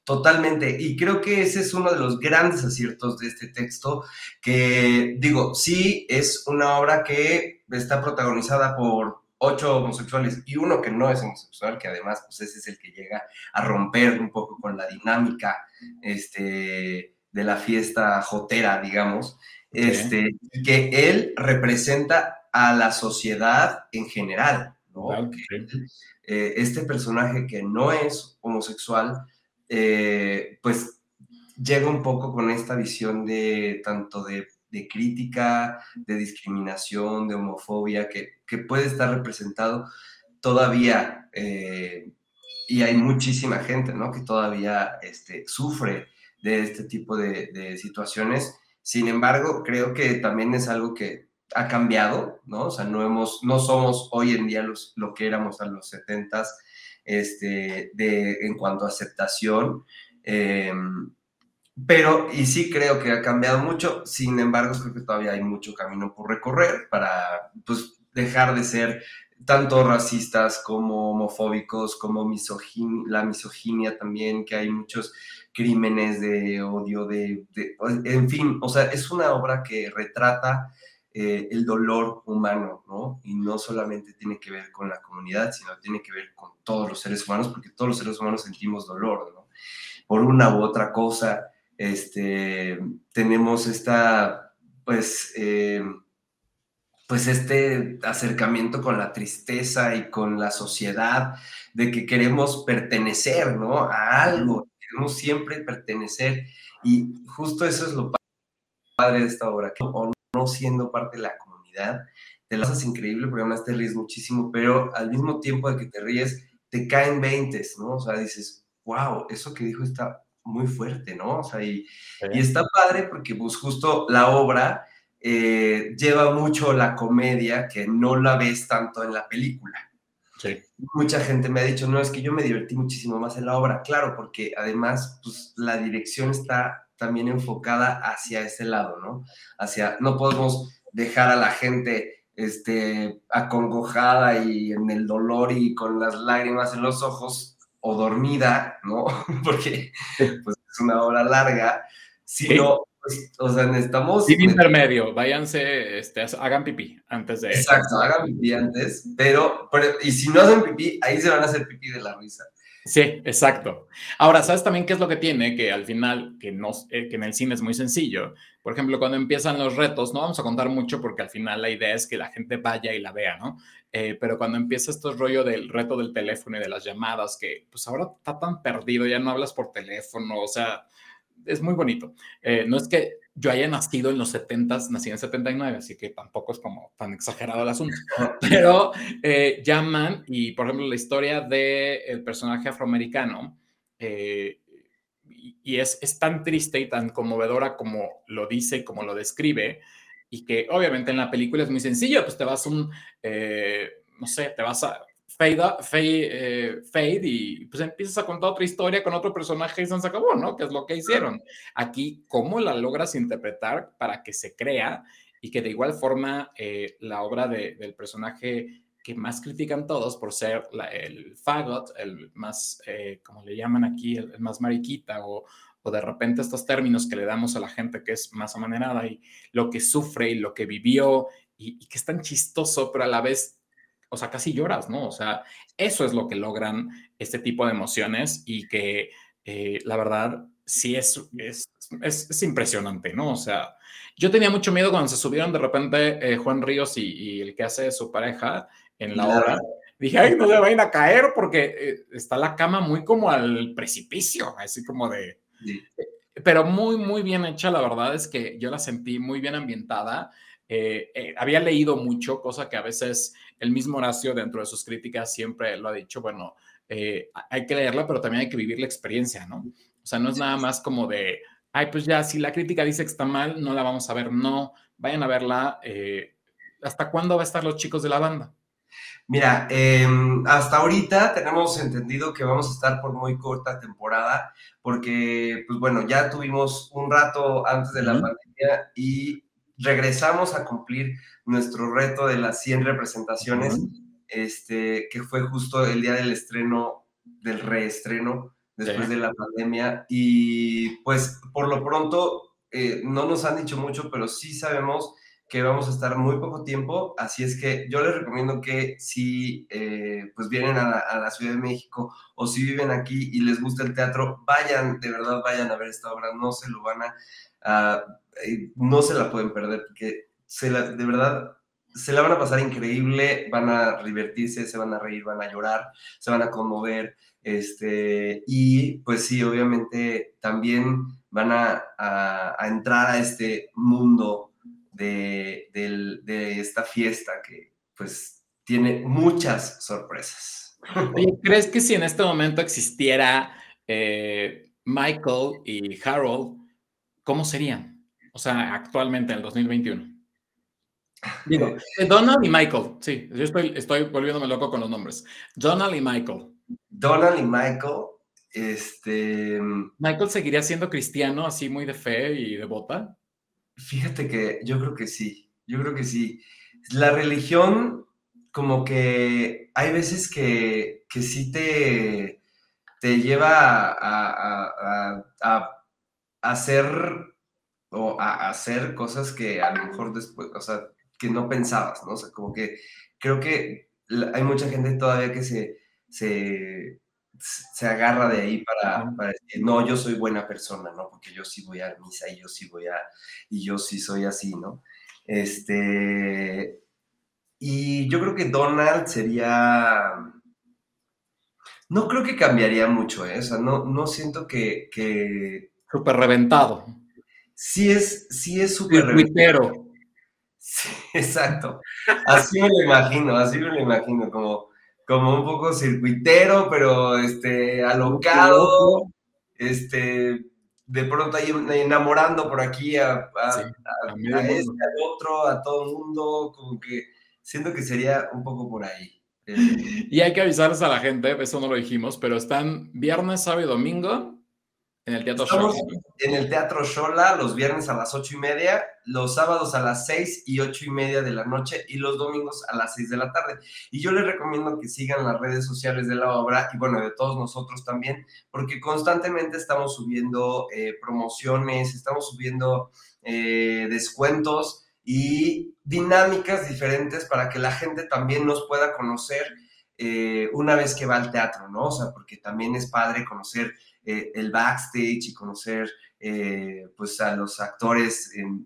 S2: Totalmente. Y creo que ese es uno de los grandes aciertos de este texto, que digo, sí, es una obra que está protagonizada por ocho homosexuales y uno que no es homosexual, que además pues ese es el que llega a romper un poco con la dinámica este, de la fiesta jotera, digamos, este, que él representa a la sociedad en general, ¿no? Eh, este personaje que no es homosexual, eh, pues llega un poco con esta visión de tanto de de crítica, de discriminación, de homofobia, que, puede estar representado todavía, eh, y hay muchísima gente, ¿no? Que todavía este, sufre de este tipo de, situaciones. Sin embargo, creo que también es algo que ha cambiado, ¿no? O sea, no, hemos, no somos hoy en día los, lo que éramos a los 70 este, de, en cuanto a aceptación. Eh, pero, y sí creo que ha cambiado mucho, sin embargo, creo que todavía hay mucho camino por recorrer para pues, dejar de ser tanto racistas como homofóbicos, como la misoginia también, que hay muchos crímenes de odio, de, en fin, o sea, es una obra que retrata eh, el dolor humano, ¿no? Y no solamente tiene que ver con la comunidad, sino tiene que ver con todos los seres humanos, porque todos los seres humanos sentimos dolor, ¿no? Por una u otra cosa este, tenemos esta, pues, eh, pues este acercamiento con la tristeza y con la sociedad, de que queremos pertenecer, ¿no? A algo, queremos siempre pertenecer. Y justo eso es lo padre de esta obra, que siendo parte de la comunidad, te lo haces increíble porque además te ríes muchísimo, pero al mismo tiempo de que te ríes, te caen veintes, ¿no? O sea, dices, wow, eso que dijo está muy fuerte, ¿no? O sea, y, está padre porque pues justo la obra eh, lleva mucho la comedia que no la ves tanto en la película. Sí. Mucha gente me ha dicho, no, es que yo me divertí muchísimo más en la obra, claro, porque además pues, la dirección está también enfocada hacia ese lado, ¿no? Hacia, no podemos dejar a la gente este, acongojada y en el dolor y con las lágrimas en los ojos o dormida, ¿no? Porque pues, es una hora larga, sino, pues, o sea, necesitamos...
S1: Sin intermedio, váyanse, este, hagan pipí antes de...
S2: Exacto, hagan pipí antes, pero, y si no hacen pipí, ahí se van a hacer pipí de la risa.
S1: Sí, exacto. Ahora, ¿sabes también qué es lo que tiene? Que al final, que, no, eh, que en el cine es muy sencillo. Por ejemplo, cuando empiezan los retos, no vamos a contar mucho porque al final la idea es que la gente vaya y la vea, ¿no? Eh, pero cuando empieza este rollo del reto del teléfono y de las llamadas, que pues ahora está tan perdido, ya no hablas por teléfono, o sea, es muy bonito. Eh, no es que yo haya nacido en los 70, nací en 79, así que tampoco es como tan exagerado el asunto. Pero eh, llaman y, por ejemplo, la historia del personaje afroamericano, eh, y es, es, tan triste y tan conmovedora como lo dice y como lo describe, y que obviamente en la película es muy sencillo, pues te vas un, no sé, te vas a fade, fade, fade, y pues empiezas a contar otra historia con otro personaje y se acabó, ¿no? Que es lo que hicieron. Aquí, ¿cómo la logras interpretar para que se crea y que de igual forma eh, la obra del personaje que más critican todos por ser el fagot, el más, eh, como le llaman aquí, el, más mariquita o, o, de repente estos términos que le damos a la gente que es más amanerada y lo que sufre y lo que vivió y, y que es tan chistoso, pero a la vez o sea, casi lloras, ¿no? O sea, eso es lo que logran este tipo de emociones y que eh, la verdad sí es, es, es, impresionante, ¿no? O sea, yo tenía mucho miedo cuando se subieron de repente eh, Juan Ríos y, el que hace su pareja en la obra. Dije, ay, no se vayan a caer porque eh, está la cama muy como al precipicio, así como de... Pero muy, muy bien hecha, la verdad es que yo la sentí muy bien ambientada. había leído mucho, cosa que a veces el mismo Horacio dentro de sus críticas siempre lo ha dicho, bueno, eh, hay que leerla, pero también hay que vivir la experiencia, ¿no? O sea, no es nada más como de, ay, pues ya, si la crítica dice que está mal, no la vamos a ver, no, vayan a verla. Eh, ¿Hasta cuándo va a estar los chicos de la banda?
S2: Mira, em, hasta ahorita tenemos entendido que vamos a estar por muy corta temporada, porque, pues bueno, ya tuvimos un rato antes de la pandemia y regresamos a cumplir nuestro reto de las 100 representaciones, este, que fue justo el día del estreno, del reestreno, después de la pandemia. Y pues por lo pronto, eh, no nos han dicho mucho, pero sí sabemos que vamos a estar muy poco tiempo, así es que yo les recomiendo que si eh, pues vienen a la, Ciudad de México o si viven aquí y les gusta el teatro, vayan, de verdad vayan a ver esta obra, no se lo van a, no se la pueden perder, porque se la, de verdad se la van a pasar increíble, van a divertirse, se van a reír, van a llorar, se van a conmover, este, y pues sí, obviamente también van a, entrar a este mundo de, de, esta fiesta que pues tiene muchas sorpresas.
S1: ¿crees que si en este momento existiera eh, Michael y Harold, cómo serían? O sea, actualmente en el 2021. Digo, eh, Donald y Michael, sí, yo estoy, estoy volviéndome loco con los nombres. Donald y Michael.
S2: Donald y Michael, este...
S1: ¿Michael seguiría siendo cristiano, así muy de fe y devota?
S2: Fíjate que yo creo que sí, yo creo que sí. La religión, como que hay veces que, que sí te, te lleva a, a hacer o a hacer cosas que a lo mejor después, o sea, que no pensabas, ¿no? O sea, como que creo que hay mucha gente todavía que se, se, se agarra de ahí para, para, decir, no, yo soy buena persona, ¿no? Porque yo sí voy a misa y yo sí voy a, y yo sí soy así, ¿no? Este, y yo creo que Donald sería, no creo que cambiaría mucho, ¿eh? O sea, no, no siento que... que...
S1: Súper reventado.
S2: Sí es, sí es súper
S1: reventado.
S2: Sí, exacto. Así me lo imagino, así me lo imagino, como, como un poco circuitero, pero este, alocado, este, de pronto ahí enamorando por aquí a, este, al otro, a todo el mundo, como que siento que sería un poco por ahí.
S1: Y hay que avisarles a la gente, eso no lo dijimos, pero están viernes, sábado y domingo en el Teatro Shola.
S2: En el Teatro Shola los viernes a las ocho y media, los sábados a las seis y ocho y media de la noche y los domingos a las seis de la tarde. Y yo les recomiendo que sigan las redes sociales de la obra y bueno, de todos nosotros también, porque constantemente estamos subiendo eh, promociones, estamos subiendo eh, descuentos y dinámicas diferentes para que la gente también nos pueda conocer eh, una vez que va al teatro, ¿no? O sea, porque también es padre conocer eh, el backstage y conocer eh, pues a los actores en,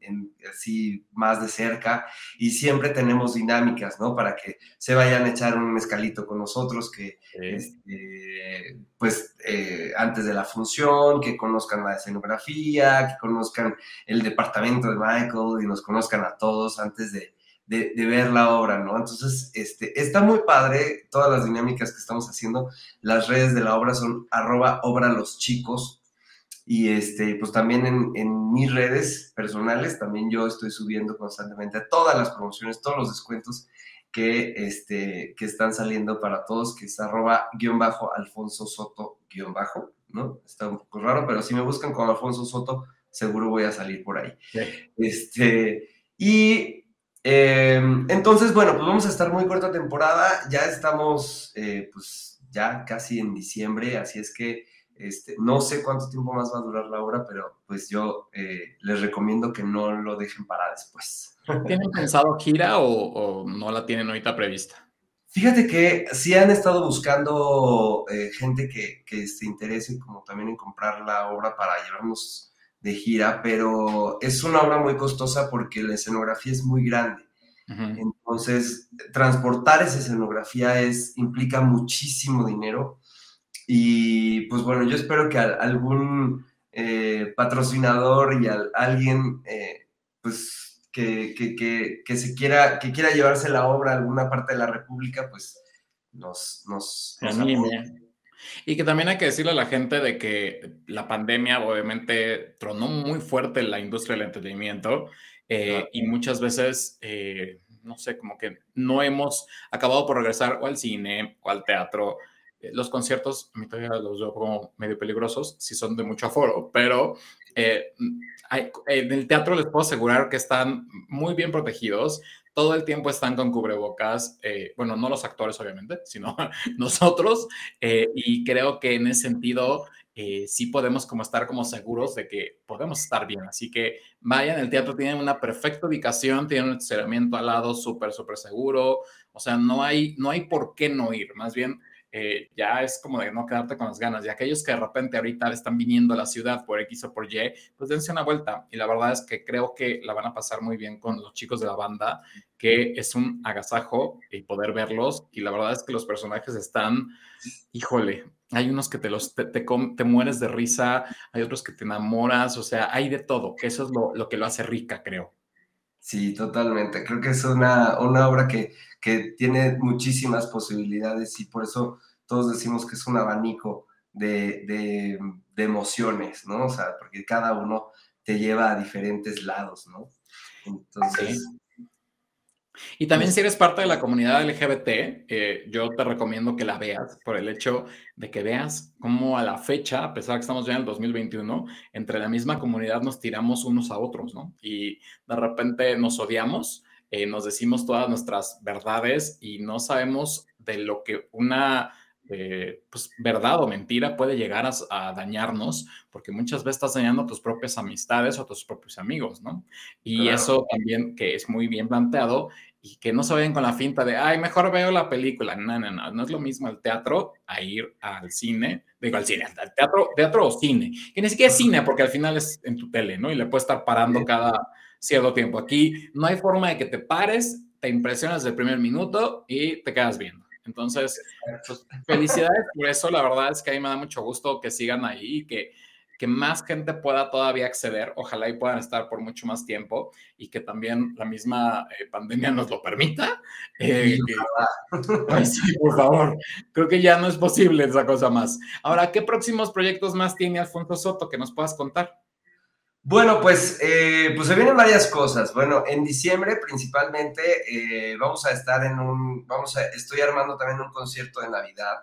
S2: así más de cerca y siempre tenemos dinámicas, ¿no? Para que se vayan a echar un mezcalito con nosotros, que este, pues eh, antes de la función, que conozcan la escenografía, que conozcan el departamento de Michael y nos conozcan a todos antes de, de, ver la obra, ¿no? Entonces, este, está muy padre todas las dinámicas que estamos haciendo. Las redes de la obra son arroba obra los chicos. Y este, pues también en, en, mis redes personales, también yo estoy subiendo constantemente todas las promociones, todos los descuentos que, este, que están saliendo para todos, que es arroba guion bajo Alfonso Soto guion bajo, ¿no? Está un poco raro, pero si me buscan con Alfonso Soto, seguro voy a salir por ahí. Este, y em, entonces, bueno, pues vamos a estar muy corta temporada, ya estamos, eh, pues ya casi en diciembre, así es que este, no sé cuánto tiempo más va a durar la obra, pero pues yo eh, les recomiendo que no lo dejen para después.
S1: ¿Tienen pensado gira o, no la tienen ahorita prevista?
S2: Fíjate que sí han estado buscando eh, gente que, que, se interese como también en comprar la obra para llevarnos de gira, pero es una obra muy costosa porque la escenografía es muy grande. Entonces, transportar esa escenografía es, implica muchísimo dinero. Y pues bueno, yo espero que algún eh, patrocinador y alguien eh, pues que, que, se quiera, que quiera llevarse la obra a alguna parte de la República, pues nos, nos,
S1: y que también hay que decirle a la gente de que la pandemia obviamente tronó muy fuerte la industria del entretenimiento eh, y muchas veces, no sé, como que no hemos acabado por regresar o al cine o al teatro. Eh, los conciertos, a mí todavía los veo como medio peligrosos, si son de mucho aforo, pero eh, en el teatro les puedo asegurar que están muy bien protegidos, todo el tiempo están con cubrebocas, eh, bueno, no los actores obviamente, sino nosotros, y creo que en ese sentido sí podemos como estar como seguros de que podemos estar bien, así que vayan, el teatro tiene una perfecta ubicación, tiene un estacionamiento al lado súper, súper seguro, o sea, no hay, no hay por qué no ir, más bien eh, ya es como de no quedarte con las ganas. Y aquellos que de repente ahorita están viniendo a la ciudad por X o por Y, pues dense una vuelta. Y la verdad es que creo que la van a pasar muy bien con los chicos de la banda, que es un agasajo y poder verlos. Y la verdad es que los personajes están, híjole, hay unos que te los te, te, mueres de risa, hay otros que te enamoras, o sea, hay de todo, que eso es lo, lo que lo hace rica, creo.
S2: Sí, totalmente. Creo que es una, una obra que, que, tiene muchísimas posibilidades y por eso todos decimos que es un abanico de, de, emociones, ¿no? O sea, porque cada uno te lleva a diferentes lados, ¿no? Entonces,
S1: y también si eres parte de la comunidad LGBT, eh, yo te recomiendo que la veas por el hecho de que veas cómo a la fecha, a pesar de que estamos ya en el 2021, entre la misma comunidad nos tiramos unos a otros, ¿no? Y de repente nos odiamos, eh, nos decimos todas nuestras verdades y no sabemos de lo que una eh, pues, verdad o mentira puede llegar a, dañarnos, porque muchas veces estás dañando tus propias amistades o tus propios amigos, ¿no? Y eso también que es muy bien planteado y que no se vayan con la finta de, ay, mejor veo la película. No, no, no, no es lo mismo el teatro a ir al cine, digo al cine, al teatro, teatro o cine, que ni siquiera es cine, porque al final es en tu tele, ¿no? Y le puedes estar parando cada cierto tiempo. Aquí no hay forma de que te pares, te impresionas del primer minuto y te quedas viendo. Entonces, pues, felicidades por eso. La verdad es que a mí me da mucho gusto que sigan ahí y que, que más gente pueda todavía acceder. Ojalá y puedan estar por mucho más tiempo y que también la misma eh, pandemia nos lo permita. Eh, sí, por favor. Creo que ya no es posible esa cosa más. Ahora, ¿qué próximos proyectos más tiene Alfonso Soto que nos puedas contar?
S2: Bueno, pues, eh, pues se vienen varias cosas. Bueno, en diciembre principalmente eh, vamos a estar en un, vamos a, estoy armando también un concierto de Navidad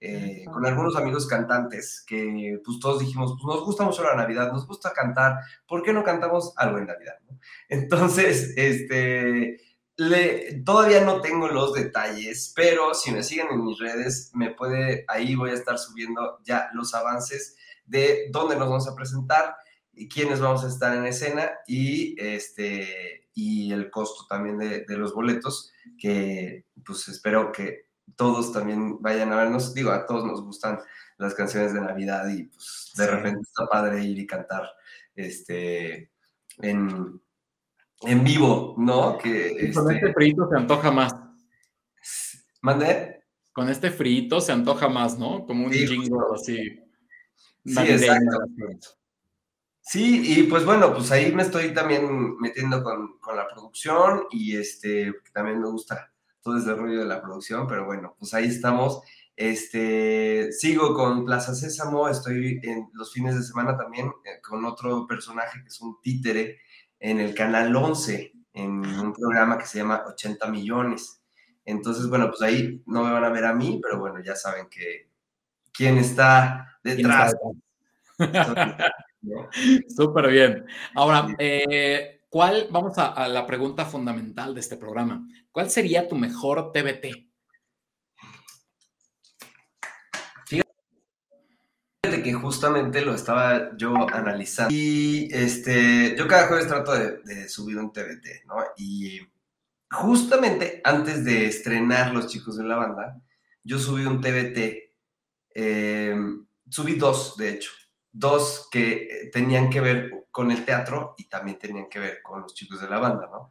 S2: eh, con algunos amigos cantantes que pues todos dijimos, pues nos gusta mucho la Navidad, nos gusta cantar, ¿por qué no cantamos algo en Navidad? Entonces, este, le, todavía no tengo los detalles, pero si me siguen en mis redes, me puede, ahí voy a estar subiendo ya los avances de dónde nos vamos a presentar quiénes vamos a estar en escena y, este, y el costo también de, de, los boletos, que pues espero que todos también vayan a vernos. Digo, a todos nos gustan las canciones de Navidad y pues de repente está padre ir y cantar este, en, en vivo, ¿no?
S1: Que, con este, este frito se antoja más.
S2: ¿Mande?
S1: Con este frito se antoja más, ¿no? Como un jingo así.
S2: Sí, exacto. Sí, y pues bueno, pues ahí me estoy también metiendo con, con, la producción y este, también me gusta todo ese rollo de la producción, pero bueno, pues ahí estamos. Este, sigo con Plaza Sésamo, estoy en los fines de semana también eh, con otro personaje que es un títere en el canal 11, en un programa que se llama 80 millones. Entonces, bueno, pues ahí no me van a ver a mí, pero bueno, ya saben que quién está detrás.
S1: Súper bien. Ahora, eh, ¿cuál, vamos a, a, la pregunta fundamental de este programa, ¿cuál sería tu mejor TBT?
S2: Fíjate que justamente lo estaba yo analizando y este, yo cada jueves trato de, de subir un TBT, ¿no? Y justamente antes de estrenar Los Chicos de la Banda, yo subí un TBT, eh, subí dos, de hecho, dos que tenían que ver con el teatro y también tenían que ver con los chicos de la banda, ¿no?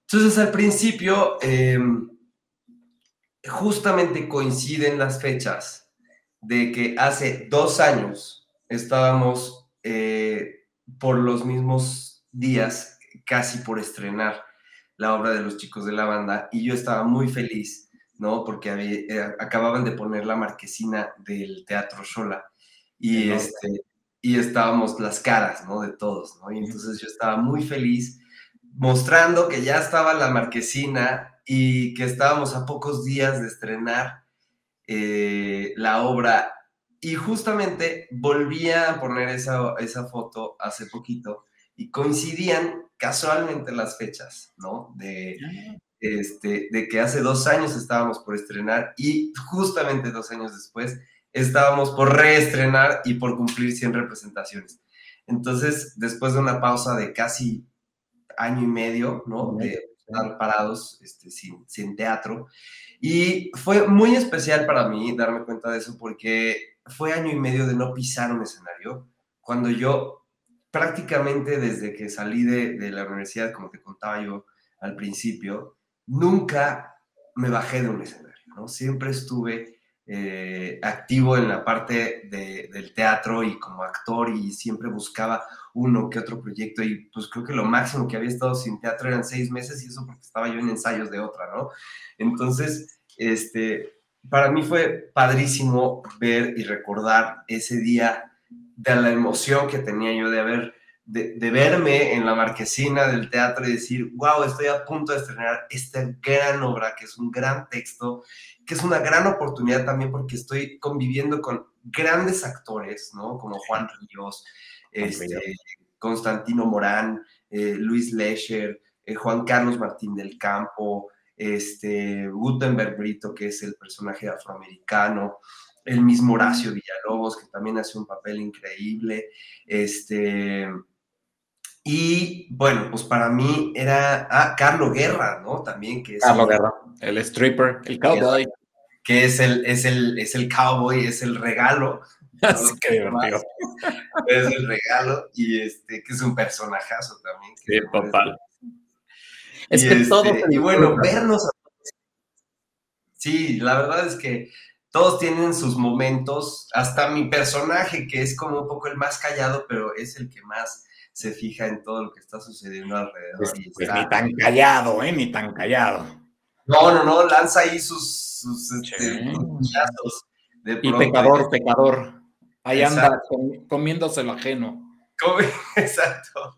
S2: Entonces al principio, eh, justamente coinciden las fechas de que hace dos años estábamos eh, por los mismos días, casi por estrenar la obra de los chicos de la banda y yo estaba muy feliz, ¿no? Porque eh, acababan de poner la marquesina del Teatro Sola y, este, y estábamos las caras, ¿no? De todos, ¿no? Y entonces yo estaba muy feliz mostrando que ya estaba la marquesina y que estábamos a pocos días de estrenar eh, la obra y justamente volví a poner esa, esa foto hace poquito y coincidían casualmente las fechas, ¿no? De, este, de que hace dos años estábamos por estrenar y justamente dos años después estábamos por reestrenar y por cumplir 100 representaciones. Entonces, después de una pausa de casi año y medio, ¿no? De estar parados este, sin, sin teatro. Y fue muy especial para mí darme cuenta de eso porque fue año y medio de no pisar un escenario. Cuando yo prácticamente desde que salí de, la universidad, como te contaba yo al principio, nunca me bajé de un escenario, ¿no? Siempre estuve eh, activo en la parte del teatro y como actor y siempre buscaba uno que otro proyecto y pues creo que lo máximo que había estado sin teatro eran seis meses y eso porque estaba yo en ensayos de otra, ¿no? Entonces, este, para mí fue padrísimo ver y recordar ese día de la emoción que tenía yo de haber, de, verme en la marquesina del teatro y decir, wow, estoy a punto de estrenar esta gran obra, que es un gran texto, que es una gran oportunidad también porque estoy conviviendo con grandes actores, ¿no? Como Juan Ríos, este, Constantino Morán, eh, Luis Lescher, eh, Juan Carlos Martín del Campo, este, Gutenberg Brito, que es el personaje afroamericano, el mismo Horacio Villalobos, que también hace un papel increíble. Este, y bueno, pues para mí era, ah, Carlo Guerra, ¿no? También que es...
S1: Carlo Guerra, el stripper, el cowboy.
S2: Que es el, es el, es el cowboy, es el regalo.
S1: Qué divertido.
S2: Es el regalo y este, que es un personajazo también.
S1: Sí, total.
S2: Es que todo. Este, y bueno, vernos. Sí, la verdad es que todos tienen sus momentos, hasta mi personaje, que es como un poco el más callado, pero es el que más se fija en todo lo que está sucediendo alrededor.
S1: Pues, pues ni tan callado, ¿eh? Ni tan callado.
S2: No, no, no, lanza ahí sus, sus este,
S1: y pecador, pecador. Ahí anda comiéndose lo ajeno.
S2: Exacto.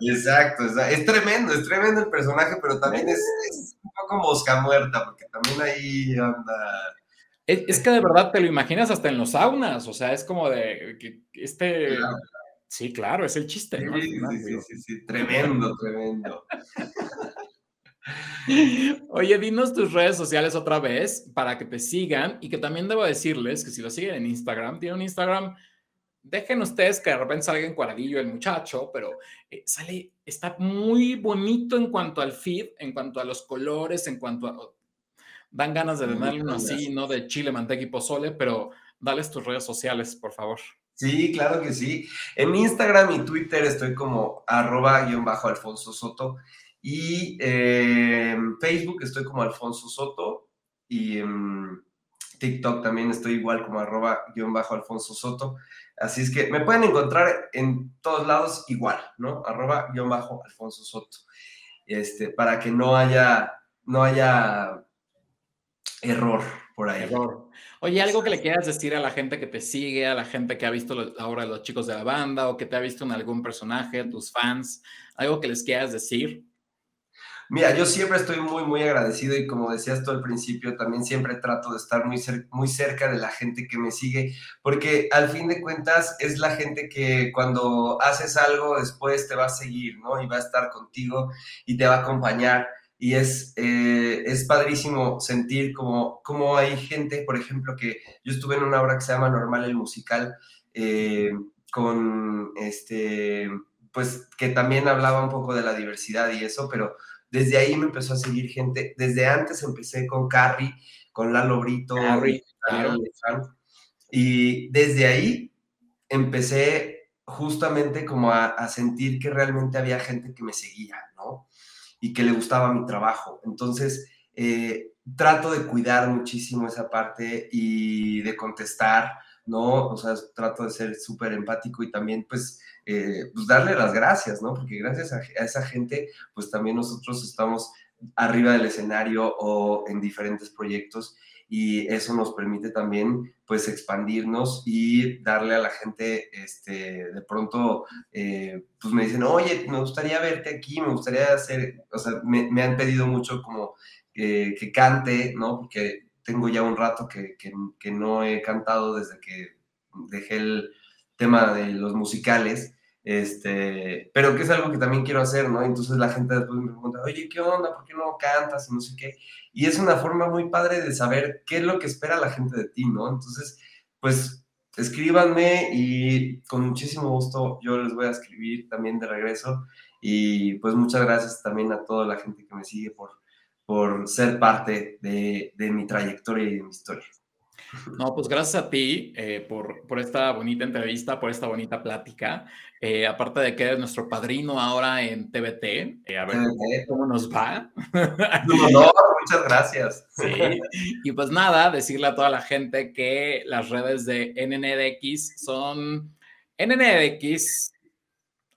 S2: Exacto. Es tremendo, es tremendo el personaje, pero también es, es un poco mosca muerta, porque también ahí anda
S1: es, que de verdad te lo imaginas hasta en los saunas, o sea, es como de que este... Sí, claro, es el chiste.
S2: Sí, sí, sí, sí, tremendo, tremendo.
S1: Oye, dinos tus redes sociales otra vez para que te sigan y que también debo decirles que si lo siguen en Instagram, tiene un Instagram, dejen ustedes que de repente salga en cuadradillo el muchacho, pero eh, sale, está muy bonito en cuanto al feed, en cuanto a los colores, en cuanto a Dan ganas de tener uno así, ¿no? De chile, manteca y pozole, pero dales tus redes sociales, por favor.
S2: Sí, claro que sí. En Instagram y Twitter estoy como arroba guion bajo Alfonso Soto. Y en Facebook estoy como Alfonso Soto. Y en TikTok también estoy igual como arroba guion bajo Alfonso Soto. Así es que me pueden encontrar en todos lados igual, ¿no? Arroba guion bajo Alfonso Soto. Este, para que no haya, no haya error por ahí. Error.
S1: Oye, algo que le quieras decir a la gente que te sigue, a la gente que ha visto de los chicos de la banda o que te ha visto en algún personaje, tus fans, algo que les quieras decir.
S2: Mira, yo siempre estoy muy, muy agradecido y como decías tú al principio, también siempre trato de estar muy, muy cerca de la gente que me sigue, porque al fin de cuentas es la gente que cuando haces algo después te va a seguir, ¿no? Y va a estar contigo y te va a acompañar. Y es, eh, es padrísimo sentir como, como hay gente, por ejemplo, que yo estuve en una obra que se llama Normal el Musical, eh, con este, pues que también hablaba un poco de la diversidad y eso, pero desde ahí me empezó a seguir gente. Desde antes empecé con Carrie, con Lalo Brito, y desde ahí empecé justamente como a, sentir que realmente había gente que me seguía, ¿no? Y que le gustaba mi trabajo. Entonces, eh, trato de cuidar muchísimo esa parte y de contestar, ¿no? O sea, trato de ser súper empático y también, pues, eh, pues darle las gracias, ¿no? Porque gracias a, esa gente, pues también nosotros estamos arriba del escenario o en diferentes proyectos y eso nos permite también pues expandirnos y darle a la gente, este, de pronto, eh, pues me dicen, oye, me gustaría verte aquí, me gustaría hacer, o sea, me, han pedido mucho como que cante, ¿no? Porque tengo ya un rato que, que no he cantado desde que dejé el tema de los musicales este, pero que es algo que también quiero hacer, ¿no? Entonces la gente después me pregunta, oye, ¿qué onda? ¿Por qué no cantas? Y no sé qué. Y es una forma muy padre de saber qué es lo que espera la gente de ti, ¿no? Entonces, pues escríbanme y con muchísimo gusto yo les voy a escribir también de regreso. Y pues muchas gracias también a toda la gente que me sigue por, por ser parte de, de mi trayectoria y de mi historia.
S1: No, pues gracias a ti eh, por, por, esta bonita entrevista, por esta bonita plática. Eh, aparte de que eres nuestro padrino ahora en TBT, eh, a ver cómo, nos va.
S2: No, muchas gracias.
S1: Sí. Y pues nada, decirle a toda la gente que las redes de NNDX son NNDX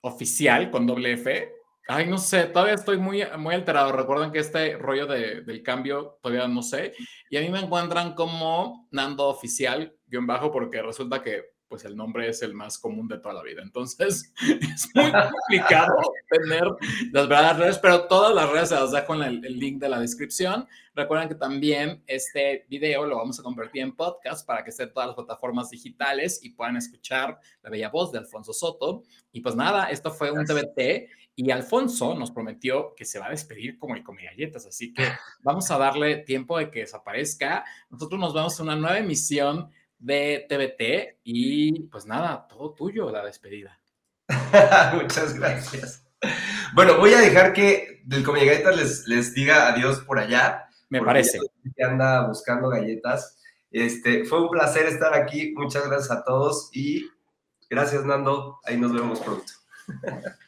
S1: oficial con doble F Ay, no sé, todavía estoy muy, muy alterado. Recuerden que este rollo de, del cambio todavía no sé. Y a mí me encuentran como Nando Oficial, guion bajo, porque resulta que pues el nombre es el más común de toda la vida. Entonces, es muy complicado tener las verdaderas redes, pero todas las redes se las dejo en el, el, link de la descripción. Recuerden que también este video lo vamos a convertir en podcast para que esté en todas las plataformas digitales y puedan escuchar la bella voz de Alfonso Soto. Y pues nada, esto fue un TBT y Alfonso nos prometió que se va a despedir como el come galletas, así que vamos a darle tiempo de que desaparezca. Nosotros nos vamos a una nueva emisión de TBT y pues nada, todo tuyo la despedida.
S2: Muchas gracias. Bueno, voy a dejar que del come galletas les, les diga adiós por allá.
S1: Me parece.
S2: Que anda buscando galletas. Este, fue un placer estar aquí. Muchas gracias a todos y gracias, Nando. Ahí nos vemos pronto.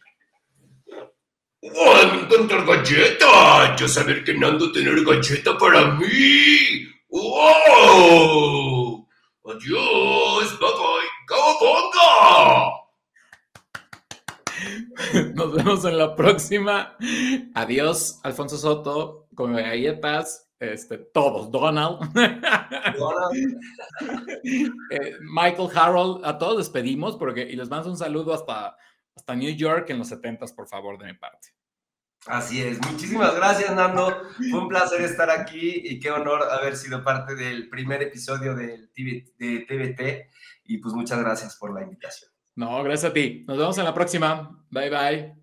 S3: ¡Ay, me encanta galleta! Ya saber que Nando tener galleta para mí. ¡Wow! Adiós, bye bye,
S1: ¡Cowabunga! Nos vemos en la próxima. Adiós, Alfonso Soto, con galletas, este, todos, Donald. Donald. eh, Michael Harold, a todos despedimos porque, y les mando un saludo hasta hasta New York en los 70 por favor, de mi parte.
S2: Así es. Muchísimas gracias, Nando. Fue un placer estar aquí y qué honor haber sido parte del primer episodio del de TVT. Y pues muchas gracias por la invitación.
S1: No, gracias a ti. Nos vemos en la próxima. Bye, bye.